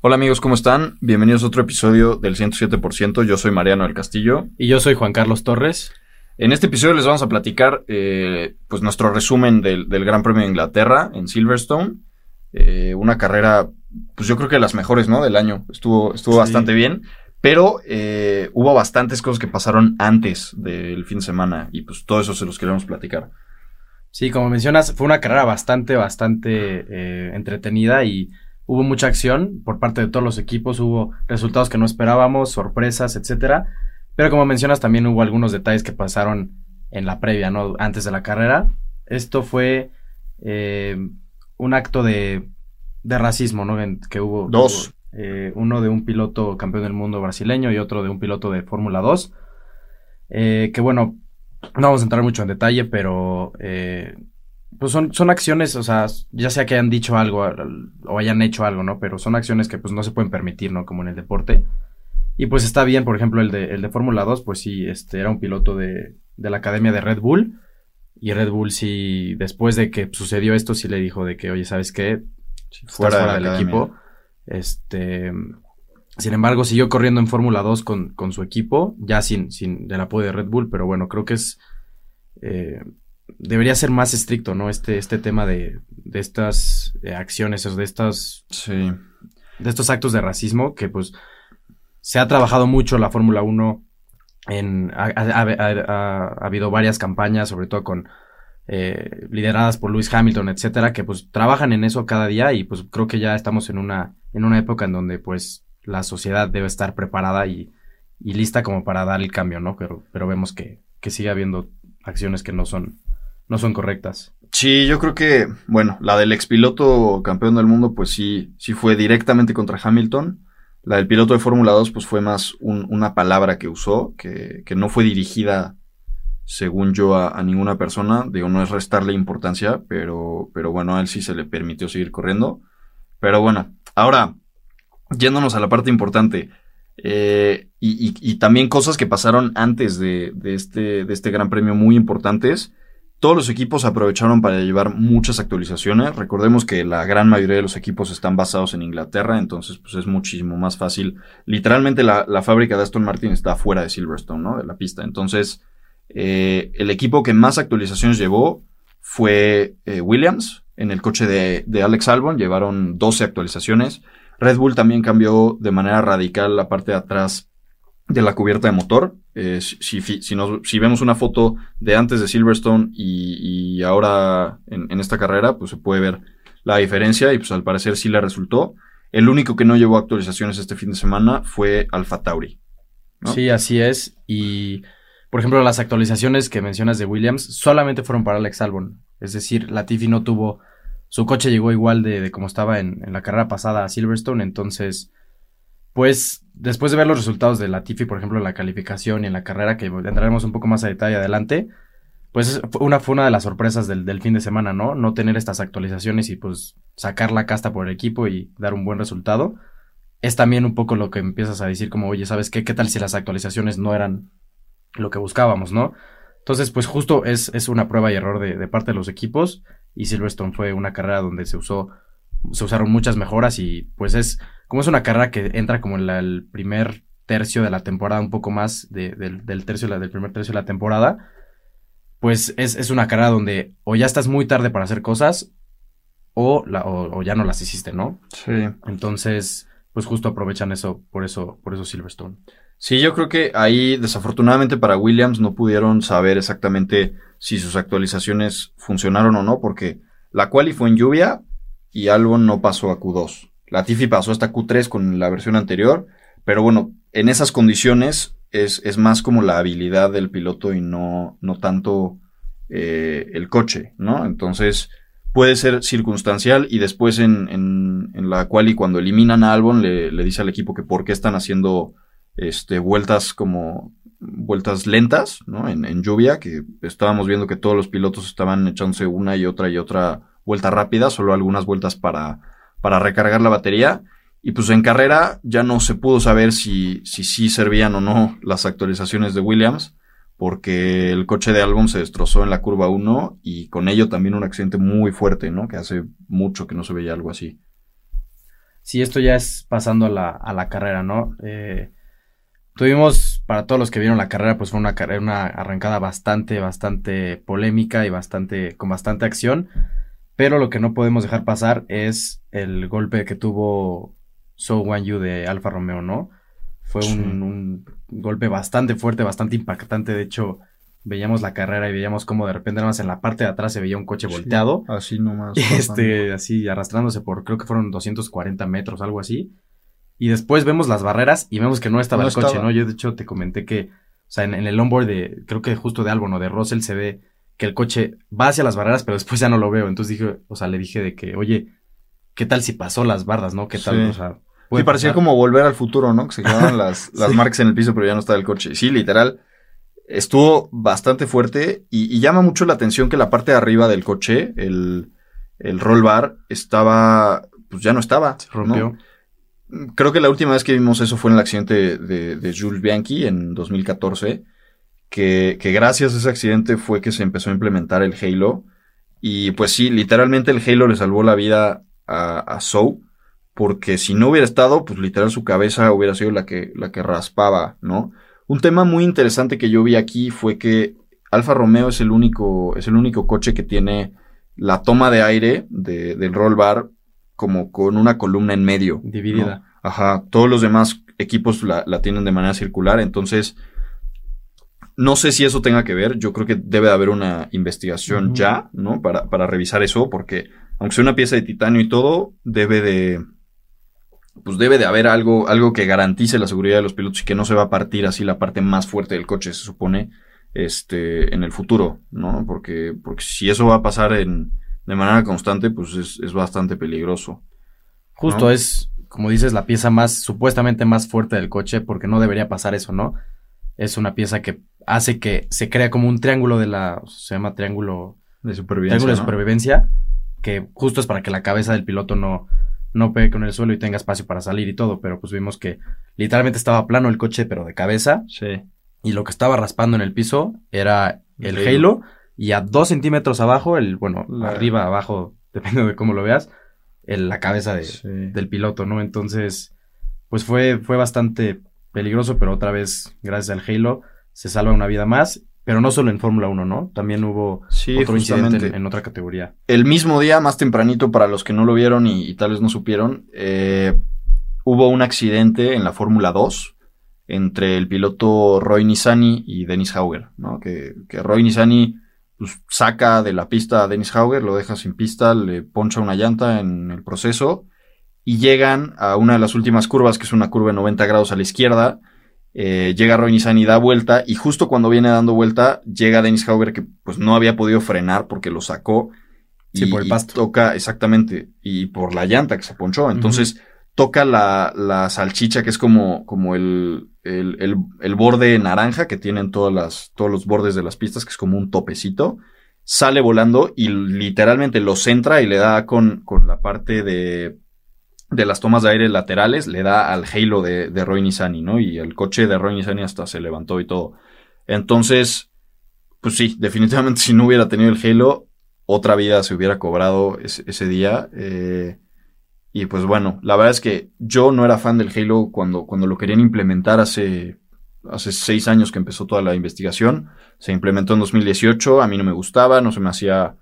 Hola amigos, ¿cómo están? Bienvenidos a otro episodio del 107%. Yo soy Mariano del Castillo. Y yo soy Juan Carlos Torres. En este episodio les vamos a platicar eh, pues nuestro resumen del, Gran Premio de Inglaterra en Silverstone. Eh, una carrera, pues yo creo que de las mejores, ¿no? Del año. Estuvo, estuvo bastante bien. Pero eh, hubo bastantes cosas que pasaron antes del fin de semana y pues todo eso se los queremos platicar. Sí, como mencionas, fue una carrera bastante, bastante entretenida y hubo mucha acción por parte de todos los equipos, hubo resultados que no esperábamos, sorpresas, etcétera. Pero como mencionas, también hubo algunos detalles que pasaron en la previa, ¿no? Antes de la carrera. Esto fue eh, un acto de, de racismo, ¿no? que hubo. Dos. Eh, uno de un piloto campeón del mundo brasileño y otro de un piloto de Fórmula 2. Eh, que bueno, no vamos a entrar mucho en detalle, pero pues son, son acciones, o sea, ya sea que hayan dicho algo o hayan hecho algo, ¿no? Pero son acciones que pues no se pueden permitir, ¿no? Como en el deporte. Y pues está bien, por ejemplo, el de, el de Fórmula 2, pues sí, este era un piloto de, de la academia de Red Bull. Y Red Bull sí, después de que sucedió esto, sí le dijo de que, oye, ¿sabes qué? fuera, del equipo. Este, sin embargo, siguió corriendo en Fórmula 2 con, con, su equipo, ya sin, sin el apoyo de Red Bull, pero bueno, creo que es... Eh, debería ser más estricto, ¿no? Este, este tema de, de estas eh, acciones, o de estas... Sí. De estos actos de racismo que pues se ha trabajado mucho la Fórmula 1 en... Ha, habido varias campañas, sobre todo con... Eh, lideradas por Lewis Hamilton, etcétera, que pues trabajan en eso cada día y pues creo que ya estamos en una, en una época en donde pues la sociedad debe estar preparada y, y lista como para dar el cambio, ¿no? Pero, pero vemos que, que sigue habiendo acciones que no son no son correctas. Sí, yo creo que, bueno, la del expiloto campeón del mundo, pues sí, sí fue directamente contra Hamilton. La del piloto de Fórmula 2, pues fue más una palabra que usó, que, que, no fue dirigida, según yo, a, ninguna persona. Digo, no es restarle importancia, pero, pero bueno, a él sí se le permitió seguir corriendo. Pero bueno, ahora, yéndonos a la parte importante, eh, y, y, también cosas que pasaron antes de, de, este, de este gran premio muy importantes. Todos los equipos aprovecharon para llevar muchas actualizaciones. Recordemos que la gran mayoría de los equipos están basados en Inglaterra, entonces pues es muchísimo más fácil. Literalmente la, fábrica de Aston Martin está fuera de Silverstone, ¿no? De la pista. Entonces, eh, el equipo que más actualizaciones llevó fue eh, Williams. En el coche de, de Alex Albon llevaron 12 actualizaciones. Red Bull también cambió de manera radical la parte de atrás de la cubierta de motor. Eh, si, si, vemos una foto de antes de Silverstone y, ahora en, esta carrera, pues se puede ver la diferencia y pues al parecer sí le resultó. El único que no llevó actualizaciones este fin de semana fue Alfa Tauri. Sí, así es. Y, por ejemplo, las actualizaciones que mencionas de Williams solamente fueron para Alex Albon. Es decir, Latifi no tuvo... Su coche llegó igual de, de como estaba en, en la carrera pasada a Silverstone, entonces pues después de ver los resultados de la Tifi, por ejemplo, en la calificación y en la carrera, que entraremos un poco más a detalle adelante, pues una, fue una de las sorpresas del, fin de semana, ¿no? No tener estas actualizaciones y pues sacar la casta por el equipo y dar un buen resultado. Es también un poco lo que empiezas a decir como, oye, ¿sabes qué? ¿Qué tal si las actualizaciones no eran lo que buscábamos, ¿no? Entonces, pues justo es, es una prueba y error de, de parte de los equipos y Silverstone fue una carrera donde se usó, se usaron muchas mejoras y pues es como es una carrera que entra como en el primer tercio de la temporada, un poco más del, tercio, del primer tercio de la temporada, pues es, una carrera donde o ya estás muy tarde para hacer cosas o, o, ya no las hiciste, ¿no? Sí. Entonces, pues justo aprovechan eso, por eso, por eso Silverstone. Sí, yo creo que ahí desafortunadamente para Williams no pudieron saber exactamente si sus actualizaciones funcionaron o no, porque la quali fue en lluvia y algo no pasó a Q2. La Tiffy pasó hasta Q3 con la versión anterior, pero bueno, en esas condiciones es, es más como la habilidad del piloto y no, no tanto eh, el coche, ¿no? Entonces puede ser circunstancial y después en, en, en la cual y cuando eliminan a Albon le, dice al equipo que por qué están haciendo este, vueltas como vueltas lentas, ¿no? En lluvia, que estábamos viendo que todos los pilotos estaban echándose una y otra y otra vuelta rápida, solo algunas vueltas para para recargar la batería. Y pues en carrera ya no se pudo saber si sí si, servían o no las actualizaciones de Williams, porque el coche de Albon se destrozó en la curva 1 y con ello también un accidente muy fuerte, ¿no? Que hace mucho que no se veía algo así. Sí, esto ya es pasando a la, a la carrera, ¿no? Eh, tuvimos, para todos los que vieron la carrera, pues fue una, una arrancada bastante, bastante polémica y bastante, con bastante acción. Pero lo que no podemos dejar pasar es el golpe que tuvo So Wan Yu de Alfa Romeo, ¿no? Fue un, un, golpe bastante fuerte, bastante impactante. De hecho, veíamos la carrera y veíamos cómo de repente nada más en la parte de atrás se veía un coche volteado. Así nomás. Este, así arrastrándose por, creo que fueron 240 metros, algo así. Y después vemos las barreras y vemos que no estaba el coche, ¿no? Yo de hecho te comenté que, o sea, en, el onboard de, creo que justo de Albon o de Russell se ve que el coche va hacia las barreras, pero después ya no lo veo. Entonces dije, o sea, le dije de que, oye, ¿qué tal si pasó las bardas, no? ¿Qué tal? O sea, parecía como volver al futuro, ¿no? Que se quedaban las, las marcas en el piso, pero ya no estaba el coche. Sí, literal estuvo bastante fuerte y, llama mucho la atención que la parte de arriba del coche, el, el roll bar, estaba, pues ya no estaba. Se rompió. Creo que la última vez que vimos eso fue en el accidente de, Jules Bianchi en 2014, que, que, gracias a ese accidente fue que se empezó a implementar el Halo. Y pues sí, literalmente el Halo le salvó la vida a, a Soul, porque si no hubiera estado, pues literal su cabeza hubiera sido la que, la que raspaba, ¿no? Un tema muy interesante que yo vi aquí fue que Alfa Romeo es el único, es el único coche que tiene la toma de aire del roll bar como con una columna en medio. Dividida. Ajá. Todos los demás equipos la, tienen de manera circular. Entonces, no sé si eso tenga que ver. Yo creo que debe de haber una investigación ya, ¿no? Para, para revisar eso, porque aunque sea una pieza de titanio y todo, debe de pues debe de haber algo, algo que garantice la seguridad de los pilotos y que no se va a partir así la parte más fuerte del coche, se supone, este, en el futuro, ¿no? Porque, porque si eso va a pasar en, de manera constante, pues es, bastante peligroso. Justo es, como dices, la pieza más, supuestamente más fuerte del coche, porque no debería pasar eso, ¿no? Es una pieza que hace que se crea como un triángulo de la, se llama triángulo de supervivencia. Triángulo de supervivencia, que justo es para que la cabeza del piloto no, no pegue con el suelo y tenga espacio para salir y todo, pero pues vimos que literalmente estaba plano el coche, pero de cabeza. Sí. Y lo que estaba raspando en el piso era el, halo. y a dos centímetros abajo, el, bueno, arriba, abajo, depende de cómo lo veas, el, la cabeza del piloto, ¿no? Entonces, pues fue, fue bastante peligroso, pero otra vez, gracias al halo, se salva una vida más pero no solo en Fórmula 1, ¿no? También hubo otro incidente en, otra categoría. El mismo día, más tempranito, para los que no lo vieron y, tal vez no supieron, eh, hubo un accidente en la Fórmula 2 entre el piloto Roy Nissani y Dennis Hauger, ¿no? Que, que Roy Nissani pues, saca de la pista a Dennis Hauger, lo deja sin pista, le poncha una llanta en el proceso y llegan a una de las últimas curvas, que es una curva de 90 grados a la izquierda, eh, llega Roy y da vuelta, y justo cuando viene dando vuelta, llega Dennis Hauger que pues no había podido frenar porque lo sacó. Sí, por el pasto. toca, exactamente, y por la llanta que se ponchó. Entonces, toca la, la, salchicha, que es como, como el, el, el, borde naranja que tienen todas las, todos los bordes de las pistas, que es como un topecito. Sale volando y literalmente lo centra y le da con, con la parte de, de las tomas de aire laterales le da al Halo de, de Roy Nissani, ¿no? Y el coche de Roy Nissani hasta se levantó y todo. Entonces, pues sí, definitivamente si no hubiera tenido el Halo, otra vida se hubiera cobrado ese, día. Eh, y pues bueno, la verdad es que yo no era fan del Halo cuando, cuando lo querían implementar hace, hace seis años que empezó toda la investigación. Se implementó en 2018, a mí no me gustaba, no se me hacía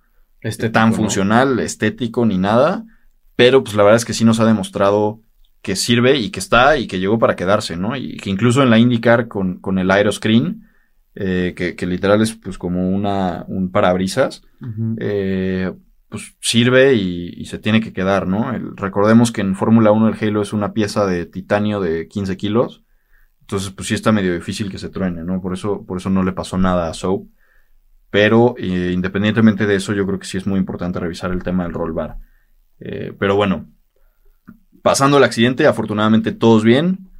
tan funcional, estético ni nada. Pero pues la verdad es que sí nos ha demostrado que sirve y que está y que llegó para quedarse, ¿no? Y que incluso en la IndyCar con, con el Aeroscreen, eh, que, que, literal es pues como una, un parabrisas, eh, pues sirve y, se tiene que quedar, ¿no? recordemos que en Fórmula 1 el Halo es una pieza de titanio de 15 kilos, entonces pues sí está medio difícil que se truene, ¿no? Por eso, por eso no le pasó nada a Soap. Pero eh, independientemente de eso, yo creo que sí es muy importante revisar el tema del roll bar. Eh, pero bueno, pasando el accidente, afortunadamente todos bien.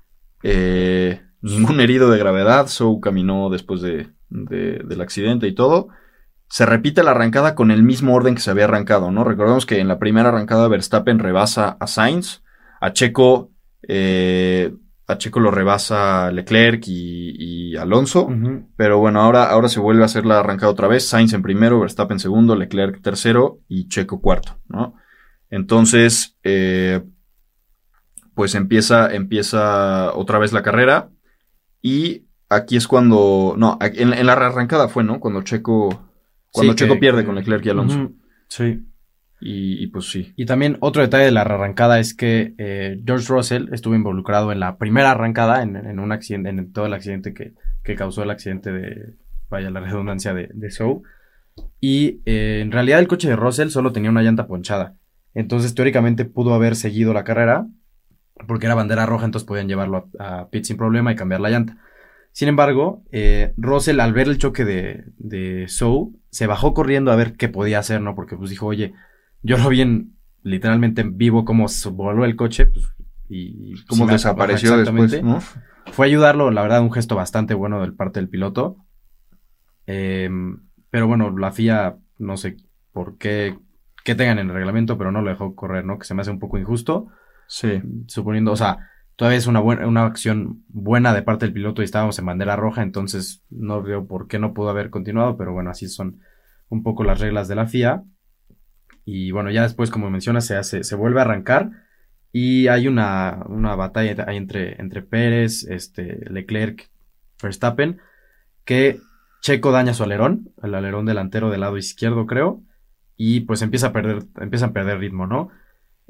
Eh, ningún herido de gravedad. So caminó después de, del accidente y todo. Se repite la arrancada con el mismo orden que se había arrancado, ¿no? Recordemos que en la primera arrancada Verstappen rebasa a Sainz, a Checo, eh, a Checo lo rebasa Leclerc y, Alonso, pero bueno, ahora, ahora se vuelve a hacer la arrancada otra vez, Sainz en primero, Verstappen segundo, Leclerc tercero y Checo cuarto, ¿no? Entonces, eh, pues empieza, empieza otra vez la carrera y aquí es cuando, no, en, en la arrancada fue, ¿no? Cuando Checo, cuando Sí, Checo que- pierde que- con Leclerc y Alonso. Sí. y, y pues sí. Y también otro detalle de la arrancada es que eh, George Russell estuvo involucrado en la primera arrancada, en, en un accidente, en todo el accidente que, que causó el accidente de, vaya la redundancia de, de Zhou. Y eh, en realidad el coche de Russell solo tenía una llanta ponchada. Entonces teóricamente pudo haber seguido la carrera porque era bandera roja, entonces podían llevarlo a, a pit sin problema y cambiar la llanta. Sin embargo, eh, Russell al ver el choque de, de Zhou, se bajó corriendo a ver qué podía hacer, ¿no? Porque pues dijo, oye, yo lo vi en, literalmente en vivo cómo se voló el coche pues, y Como sí me- desapareció después. Fue ayudarlo, la verdad, un gesto bastante bueno del parte del piloto. Eh, pero bueno, la FIA, no sé por qué, qué tengan en el reglamento, pero no lo dejó correr, ¿no? Que se me hace un poco injusto Sí. suponiendo, o sea, todavía es una buena, una acción buena de parte del piloto y estábamos en bandera roja, entonces no veo por qué no pudo haber continuado, pero bueno, así son un poco las reglas de la FIA. Y bueno, ya después, como mencionas, se hace, se vuelve a arrancar y hay una, una batalla ahí entre, entre Pérez, este, Leclerc, Verstappen, que Checo daña su alerón, el alerón delantero del lado izquierdo, creo, y pues empieza a perder, empieza a perder ritmo, ¿no?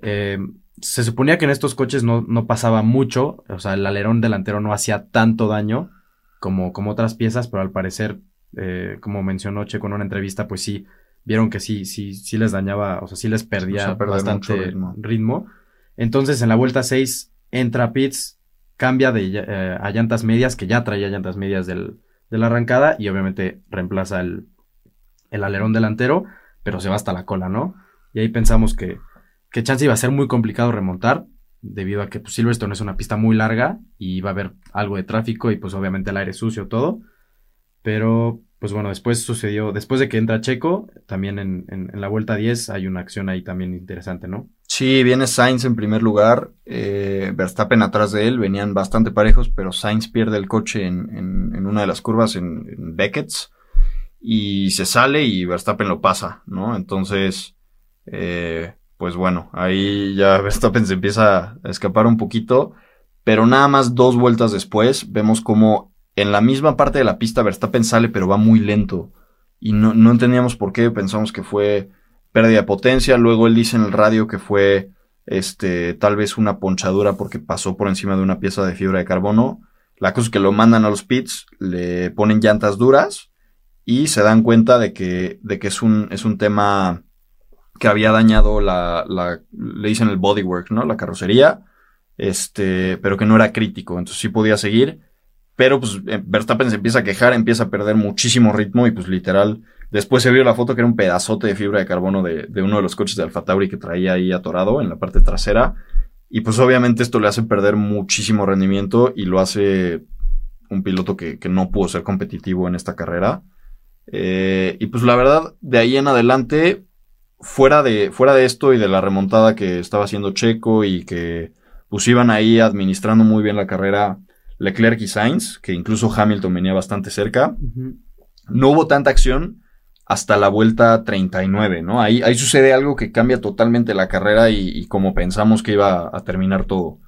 Eh, se suponía que en estos coches no, no pasaba mucho, o sea, el alerón delantero no hacía tanto daño como, como otras piezas, pero al parecer, eh, como mencionó Checo en una entrevista, pues sí, vieron que sí, sí, sí les dañaba, o sea, sí les perdía O sea, perder bastante ritmo. ritmo. Entonces, en la vuelta 6, entra Pitts, cambia de, eh, a llantas medias, que ya traía llantas medias del, de la arrancada, y obviamente reemplaza el, el alerón delantero, pero se va hasta la cola, ¿no? Y ahí pensamos que, que chance iba a ser muy complicado remontar, debido a que pues, Silverstone es una pista muy larga y va a haber algo de tráfico y pues obviamente el aire sucio, todo. Pero, pues bueno, después sucedió, después de que entra Checo, también en, la vuelta 10 hay una acción ahí también interesante, ¿no? Sí, viene Sainz en primer lugar, eh, Verstappen atrás de él, venían bastante parejos, pero Sainz pierde el coche en, en- una de las curvas en Beckett's y se sale y Verstappen lo pasa, ¿no? Entonces, eh, pues bueno, ahí ya Verstappen se empieza a escapar un poquito, pero nada más dos vueltas después vemos como en la misma parte de la pista Verstappen sale, pero va muy lento y no, no entendíamos por qué, pensamos que fue pérdida de potencia. Luego él dice en el radio que fue este tal vez una ponchadura porque pasó por encima de una pieza de fibra de carbono. La cosa es que lo mandan a los pits, le ponen llantas duras y se dan cuenta de que, de que es, un, es un tema que había dañado la, la, le dicen el bodywork, ¿no? La carrocería, este, pero que no era crítico, entonces sí podía seguir. Pero pues eh, Verstappen se empieza a quejar, empieza a perder muchísimo ritmo y pues literal Después se vio la foto que era un pedazote de fibra de carbono de, de, uno de los coches de Alfa Tauri que traía ahí atorado en la parte trasera. Y pues obviamente esto le hace perder muchísimo rendimiento y lo hace un piloto que, que no pudo ser competitivo en esta carrera. Eh, y pues la verdad, de ahí en adelante, fuera de, fuera de esto y de la remontada que estaba haciendo Checo y que pues iban ahí administrando muy bien la carrera Leclerc y Sainz, que incluso Hamilton venía bastante cerca, uh -huh. no hubo tanta acción hasta la vuelta 39, ¿no? Ahí, ahí sucede algo que cambia totalmente la carrera y, y como pensamos que iba a terminar todo.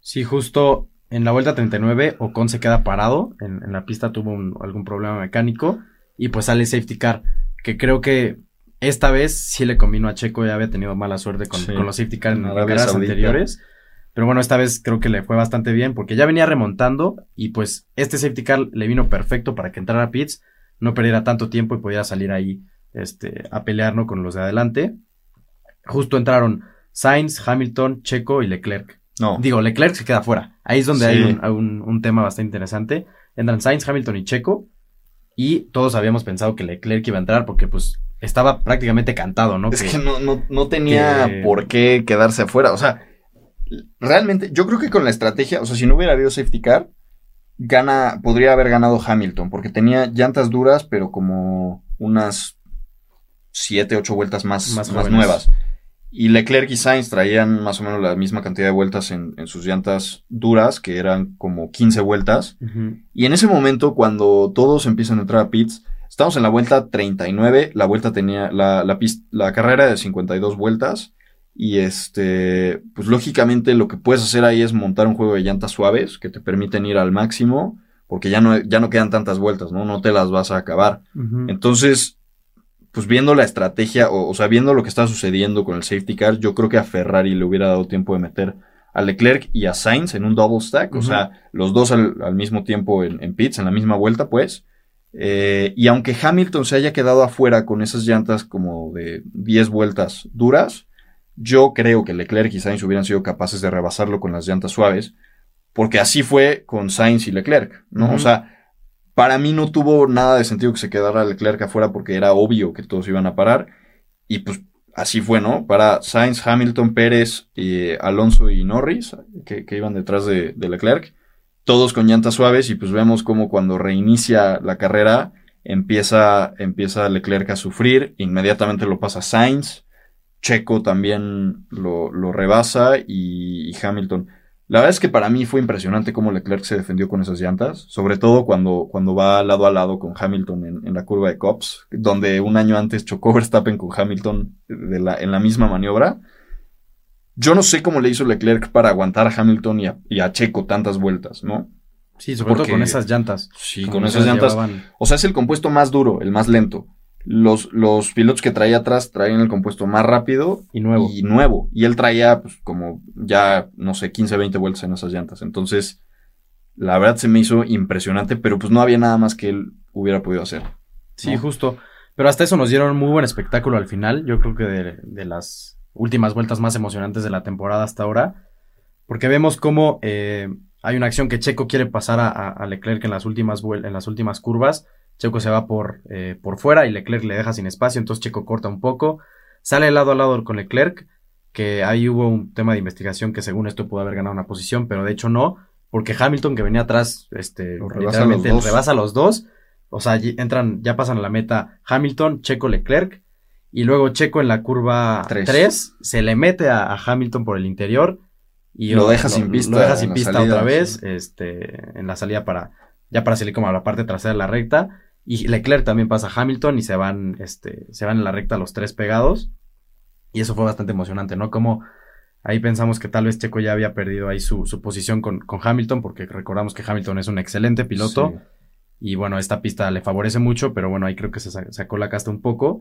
Sí, justo en la vuelta 39, Ocon se queda parado, en, en la pista tuvo un, algún problema mecánico y pues sale safety car, que creo que esta vez sí le convino a Checo, ya había tenido mala suerte con, sí. con los safety car en, en carreras anteriores. Pero bueno, esta vez creo que le fue bastante bien porque ya venía remontando y pues este safety car le vino perfecto para que entrara a pits, no perdiera tanto tiempo y pudiera salir ahí este, a pelear ¿no? con los de adelante. Justo entraron Sainz, Hamilton, Checo y Leclerc. No. Digo, Leclerc se queda fuera. Ahí es donde sí. hay un, un, un, tema bastante interesante. Entran Sainz, Hamilton y Checo. Y todos habíamos pensado que Leclerc iba a entrar porque pues estaba prácticamente cantado, ¿no? Es que, que no, no, no, tenía que... por qué quedarse afuera. O sea, realmente, yo creo que con la estrategia, o sea, si no hubiera habido safety car, gana, podría haber ganado Hamilton, porque tenía llantas duras, pero como unas 7, 8 vueltas más, más, más nuevas. Y Leclerc y Sainz traían más o menos la misma cantidad de vueltas en, en sus llantas duras, que eran como 15 vueltas. Uh -huh. Y en ese momento, cuando todos empiezan a entrar a pits, estamos en la vuelta 39, la vuelta tenía, la, la, la carrera de 52 vueltas, Y este, pues lógicamente lo que puedes hacer ahí es montar un juego de llantas suaves que te permiten ir al máximo, porque ya no, ya no quedan tantas vueltas, ¿no? No te las vas a acabar. Entonces, pues viendo la estrategia, o, o, sea, viendo lo que está sucediendo con el safety car, yo creo que a Ferrari le hubiera dado tiempo de meter a Leclerc y a Sainz en un double stack, o sea, los dos al, mismo tiempo en, en, pits, en la misma vuelta, pues. Eh, y aunque Hamilton se haya quedado afuera con esas llantas como de 10 vueltas duras, yo creo que Leclerc y Sainz hubieran sido capaces de rebasarlo con las llantas suaves, porque así fue con Sainz y Leclerc, ¿no? O sea, para mí no tuvo nada de sentido que se quedara Leclerc afuera porque era obvio que todos iban a parar. Y pues así fue, ¿no? Para Sainz, Hamilton, Pérez, Alonso y Norris, que, iban detrás de, Leclerc, todos con llantas suaves y pues vemos como cuando reinicia la carrera empieza, empieza Leclerc a sufrir, inmediatamente lo pasa Sainz, Checo también lo rebasa y, Hamilton. La verdad es que para mí fue impresionante cómo Leclerc se defendió con esas llantas, sobre todo cuando, cuando va lado a lado con Hamilton en, la curva de Cops, donde un año antes chocó Verstappen con Hamilton de la, en la misma maniobra. Yo no sé cómo le hizo Leclerc para aguantar a Hamilton y a, Checo tantas vueltas, ¿no? Sí, sobre todo con esas llantas. Sí, con esas llantas. O sea, es el compuesto más duro, el más lento los, los pilotos que traía atrás traían el compuesto más rápido y nuevo. Y nuevo. Y él traía, pues, como ya, no sé, 15, 20 vueltas en esas llantas. Entonces, la verdad se me hizo impresionante, pero pues no había nada más que él hubiera podido hacer. Sí, justo. Pero hasta eso nos dieron muy buen espectáculo al final. Yo creo que de, las últimas vueltas más emocionantes de la temporada hasta ahora. Porque vemos cómo eh, hay una acción que Checo quiere pasar a, a Leclerc en las últimas, en las últimas curvas Checo se va por, eh, por fuera y Leclerc le deja sin espacio, entonces Checo corta un poco, sale lado a lado con Leclerc, que ahí hubo un tema de investigación que según esto pudo haber ganado una posición, pero de hecho no, porque Hamilton que venía atrás, este, literalmente rebasa a los dos, o sea, entran, ya pasan a la meta Hamilton, Checo, Leclerc, y luego Checo en la curva 3, se le mete a, Hamilton por el interior y lo deja sin pista. Lo deja sin pista otra vez, este, en la salida para, ya para salir como a la parte trasera de la recta. Y Leclerc también pasa a Hamilton y se van, este, se van en la recta los tres pegados. Y eso fue bastante emocionante, ¿no? Como ahí pensamos que tal vez Checo ya había perdido ahí su, posición con, Hamilton, porque recordamos que Hamilton es un excelente piloto. Y bueno, esta pista le favorece mucho, pero bueno, ahí creo que se sacó la casta un poco.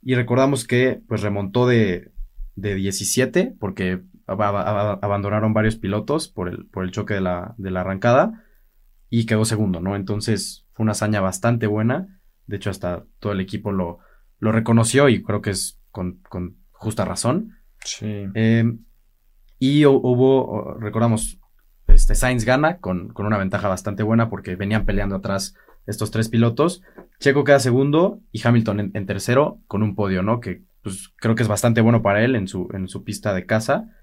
Y recordamos que pues remontó de, de 17, porque abandonaron varios pilotos por el, por el choque de la, de la arrancada. Y quedó segundo, ¿no? Entonces fue una hazaña bastante buena. De hecho, hasta todo el equipo lo, lo reconoció y creo que es con, justa razón. Sí. Em, y hubo, recordamos, este Sainz gana con, con, una ventaja bastante buena porque venían peleando atrás estos tres pilotos. Checo queda segundo y Hamilton en, tercero con un podio, ¿no? Que pues, creo que es bastante bueno para él en su, en su pista de casa.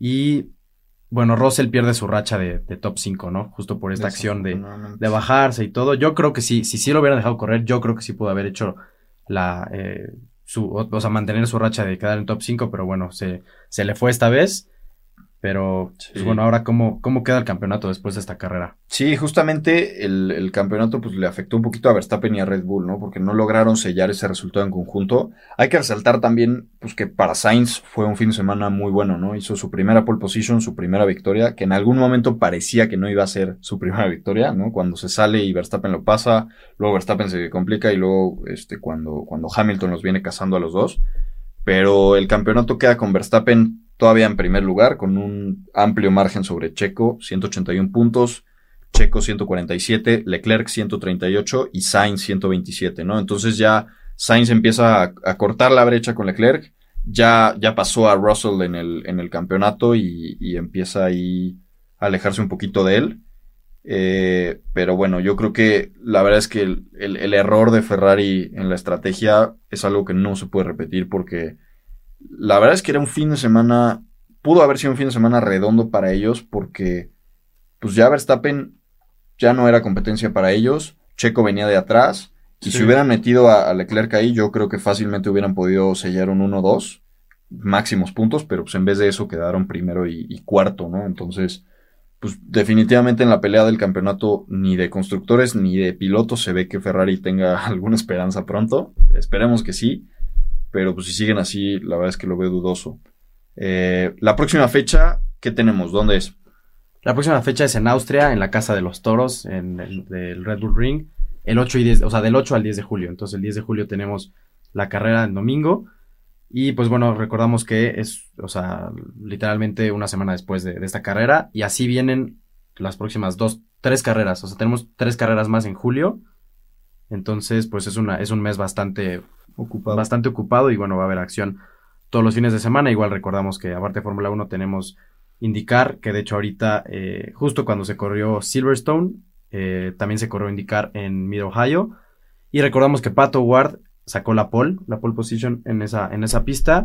Y bueno, Russell pierde su racha de, top 5, ¿no? Justo por esta acción de, de, bajarse y todo. Yo creo que sí, si sí lo hubieran dejado correr, yo creo que sí pudo haber hecho la, eh, su, o, sea, mantener su racha de quedar en top 5, pero bueno, se, se le fue esta vez. Pero, pues, bueno, ahora, ¿cómo, ¿cómo queda el campeonato después de esta carrera? Sí, justamente el, campeonato pues, le afectó un poquito a Verstappen y a Red Bull, ¿no? Porque no lograron sellar ese resultado en conjunto. Hay que resaltar también pues, que para Sainz fue un fin de semana muy bueno, ¿no? Hizo su primera pole position, su primera victoria, que en algún momento parecía que no iba a ser su primera victoria, ¿no? Cuando se sale y Verstappen lo pasa, luego Verstappen se complica y luego este, cuando, cuando Hamilton los viene cazando a los dos. Pero el campeonato queda con Verstappen todavía en primer lugar, con un amplio margen sobre Checo, 181 puntos, Checo 147, Leclerc 138 y Sainz 127, ¿no? Entonces ya Sainz empieza a, cortar la brecha con Leclerc, ya, ya pasó a Russell en el, en el campeonato y, empieza ahí a alejarse un poquito de él. Eh, pero bueno, yo creo que la verdad es que el error de Ferrari en la estrategia es algo que no se puede repetir porque la verdad es que era un fin de semana, pudo haber sido un fin de semana redondo para ellos porque pues ya Verstappen ya no era competencia para ellos, Checo venía de atrás y si hubieran metido a, Leclerc ahí yo creo que fácilmente hubieran podido sellar un 1-2 máximos puntos, pero pues en vez de eso quedaron primero y, y cuarto, ¿no? Entonces, pues definitivamente en la pelea del campeonato ni de constructores ni de pilotos se ve que Ferrari tenga alguna esperanza pronto. Esperemos que sí. Pero pues si siguen así, la verdad es que lo veo dudoso. Eh, la próxima fecha, ¿qué tenemos? ¿Dónde es? La próxima fecha es en Austria, en la Casa de los Toros, en el Red Bull Ring, el 8 y 10, o sea, del 8 al 10 de julio. Entonces, el 10 de julio tenemos la carrera el domingo. Y pues bueno, recordamos que es, o sea, literalmente una semana después de, de esta carrera. Y así vienen las próximas dos, tres carreras. O sea, tenemos tres carreras más en julio. Entonces, pues es, una, es un mes bastante Bastante ocupado y bueno, va a haber acción todos los fines de semana. Igual recordamos que aparte de Fórmula 1 tenemos indicar que de hecho ahorita, eh, justo cuando se corrió Silverstone, eh, también se corrió indicar en Mid Ohio. Y recordamos que Pato Ward sacó la pole, la pole position en esa, en esa pista.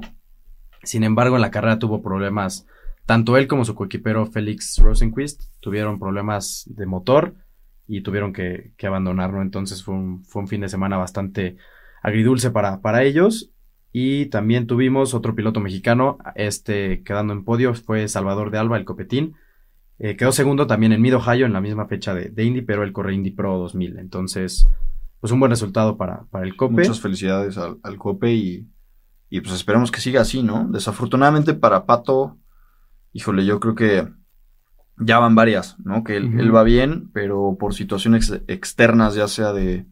Sin embargo, en la carrera tuvo problemas. Tanto él como su coequipero Félix Rosenquist tuvieron problemas de motor y tuvieron que, que abandonarlo. Entonces fue un, fue un fin de semana bastante agridulce para, para ellos. Y también tuvimos otro piloto mexicano, este quedando en podio, fue Salvador de Alba, el copetín. Eh, quedó segundo también en Mid Ohio en la misma fecha de, de, Indy, pero él corre Indy Pro 2000. Entonces, pues un buen resultado para, para el Cope. Muchas felicidades al, al Cope y, y, pues esperemos que siga así, ¿no? Desafortunadamente para Pato, híjole, yo creo que ya van varias, ¿no? Que él, uh -huh. él va bien, pero por situaciones ex externas, ya sea de,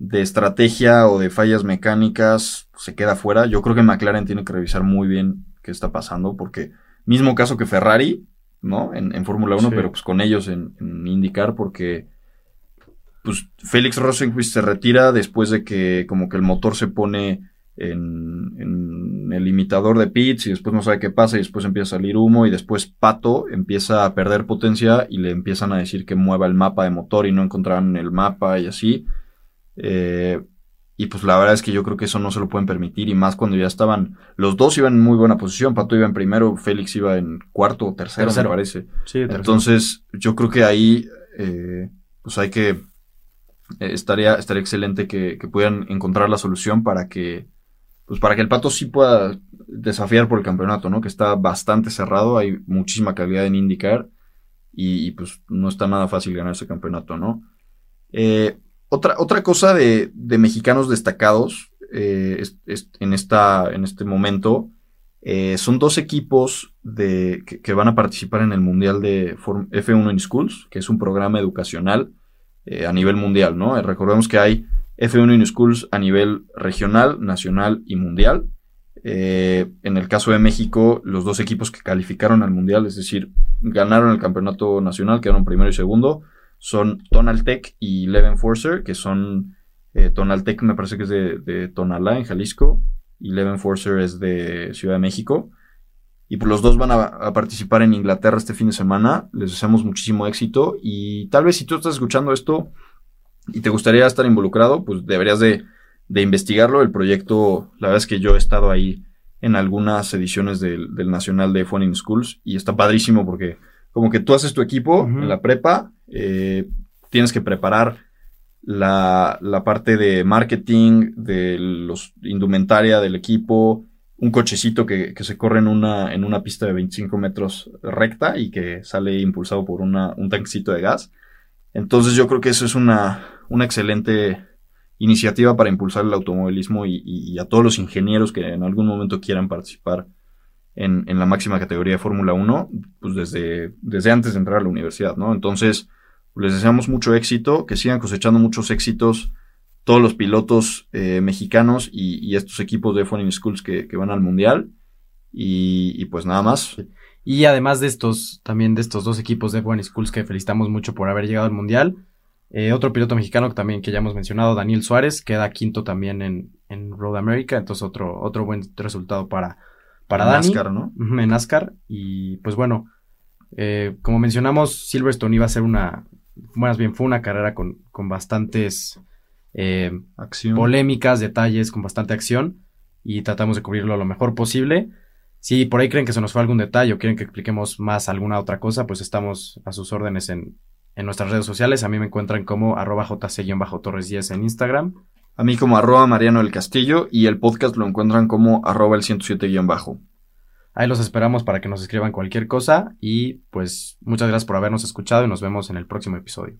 de estrategia o de fallas mecánicas, se queda fuera. Yo creo que McLaren tiene que revisar muy bien qué está pasando, porque mismo caso que Ferrari, ¿no? En, en Fórmula 1, sí. pero pues con ellos en, en IndyCar, porque pues Félix Rosenquist se retira después de que como que el motor se pone en, en, el limitador de pits y después no sabe qué pasa y después empieza a salir humo y después Pato empieza a perder potencia y le empiezan a decir que mueva el mapa de motor y no encontraban el mapa y así. Eh, y pues la verdad es que yo creo que eso no se lo pueden permitir y más cuando ya estaban, los dos iban en muy buena posición, Pato iba en primero, Félix iba en cuarto o tercero, tercero. me parece. Sí, Entonces yo creo que ahí eh, pues hay que, eh, estaría, estaría excelente que, que pudieran encontrar la solución para que pues para que el Pato sí pueda desafiar por el campeonato, ¿no? Que está bastante cerrado, hay muchísima calidad en IndyCar y, y pues no está nada fácil ganar ese campeonato, ¿no? Eh, otra, otra cosa de, de mexicanos destacados eh, en, esta, en este momento eh, son dos equipos de, que, van a participar en el Mundial de F1 in Schools, que es un programa educacional eh, a nivel mundial, ¿no? Recordemos que hay F1 in Schools a nivel regional, nacional y mundial. En el caso de México, los dos equipos que calificaron al mundial, es decir, ganaron el campeonato nacional, quedaron primero y segundo, son Tonaltec y Leven Forcer, que son eh, Tonaltec me parece que es de, de, Tonalá, en Jalisco, y Leven Forcer es de Ciudad de México. Y pues los dos van a, a, participar en Inglaterra este fin de semana. Les deseamos muchísimo éxito. Y tal vez si tú estás escuchando esto, y te gustaría estar involucrado, pues deberías de, de, investigarlo. El proyecto, la verdad es que yo he estado ahí en algunas ediciones del, del Nacional de Phone Schools y está padrísimo porque como que tú haces tu equipo uh -huh. en la prepa, eh, tienes que preparar la, la, parte de marketing, de los indumentaria del equipo, un cochecito que, que, se corre en una, en una pista de 25 metros recta y que sale impulsado por una, un tanquecito de gas. Entonces yo creo que eso es una, una excelente iniciativa para impulsar el automovilismo y, y, y, a todos los ingenieros que en algún momento quieran participar en, en la máxima categoría de Fórmula 1, pues desde, desde antes de entrar a la universidad, ¿no? Entonces, les deseamos mucho éxito, que sigan cosechando muchos éxitos todos los pilotos eh, mexicanos y, y, estos equipos de F1 Schools que, que, van al Mundial. Y, y, pues nada más. Y además de estos, también de estos dos equipos de F1 Schools que felicitamos mucho por haber llegado al Mundial, eh, otro piloto mexicano que también que ya hemos mencionado, Daniel Suárez, queda quinto también en, en Road America, entonces otro, otro buen resultado para, para en Dani. NASCAR, ¿no? En NASCAR. Y pues bueno, eh, como mencionamos, Silverstone iba a ser una, más bien fue una carrera con, con bastantes eh, polémicas, detalles, con bastante acción y tratamos de cubrirlo lo mejor posible. Si por ahí creen que se nos fue algún detalle o quieren que expliquemos más alguna otra cosa, pues estamos a sus órdenes en, en nuestras redes sociales. A mí me encuentran como arroba jc-torres 10 en Instagram. A mí como arroba Mariano del Castillo y el podcast lo encuentran como arroba el 107-bajo. Ahí los esperamos para que nos escriban cualquier cosa y pues muchas gracias por habernos escuchado y nos vemos en el próximo episodio.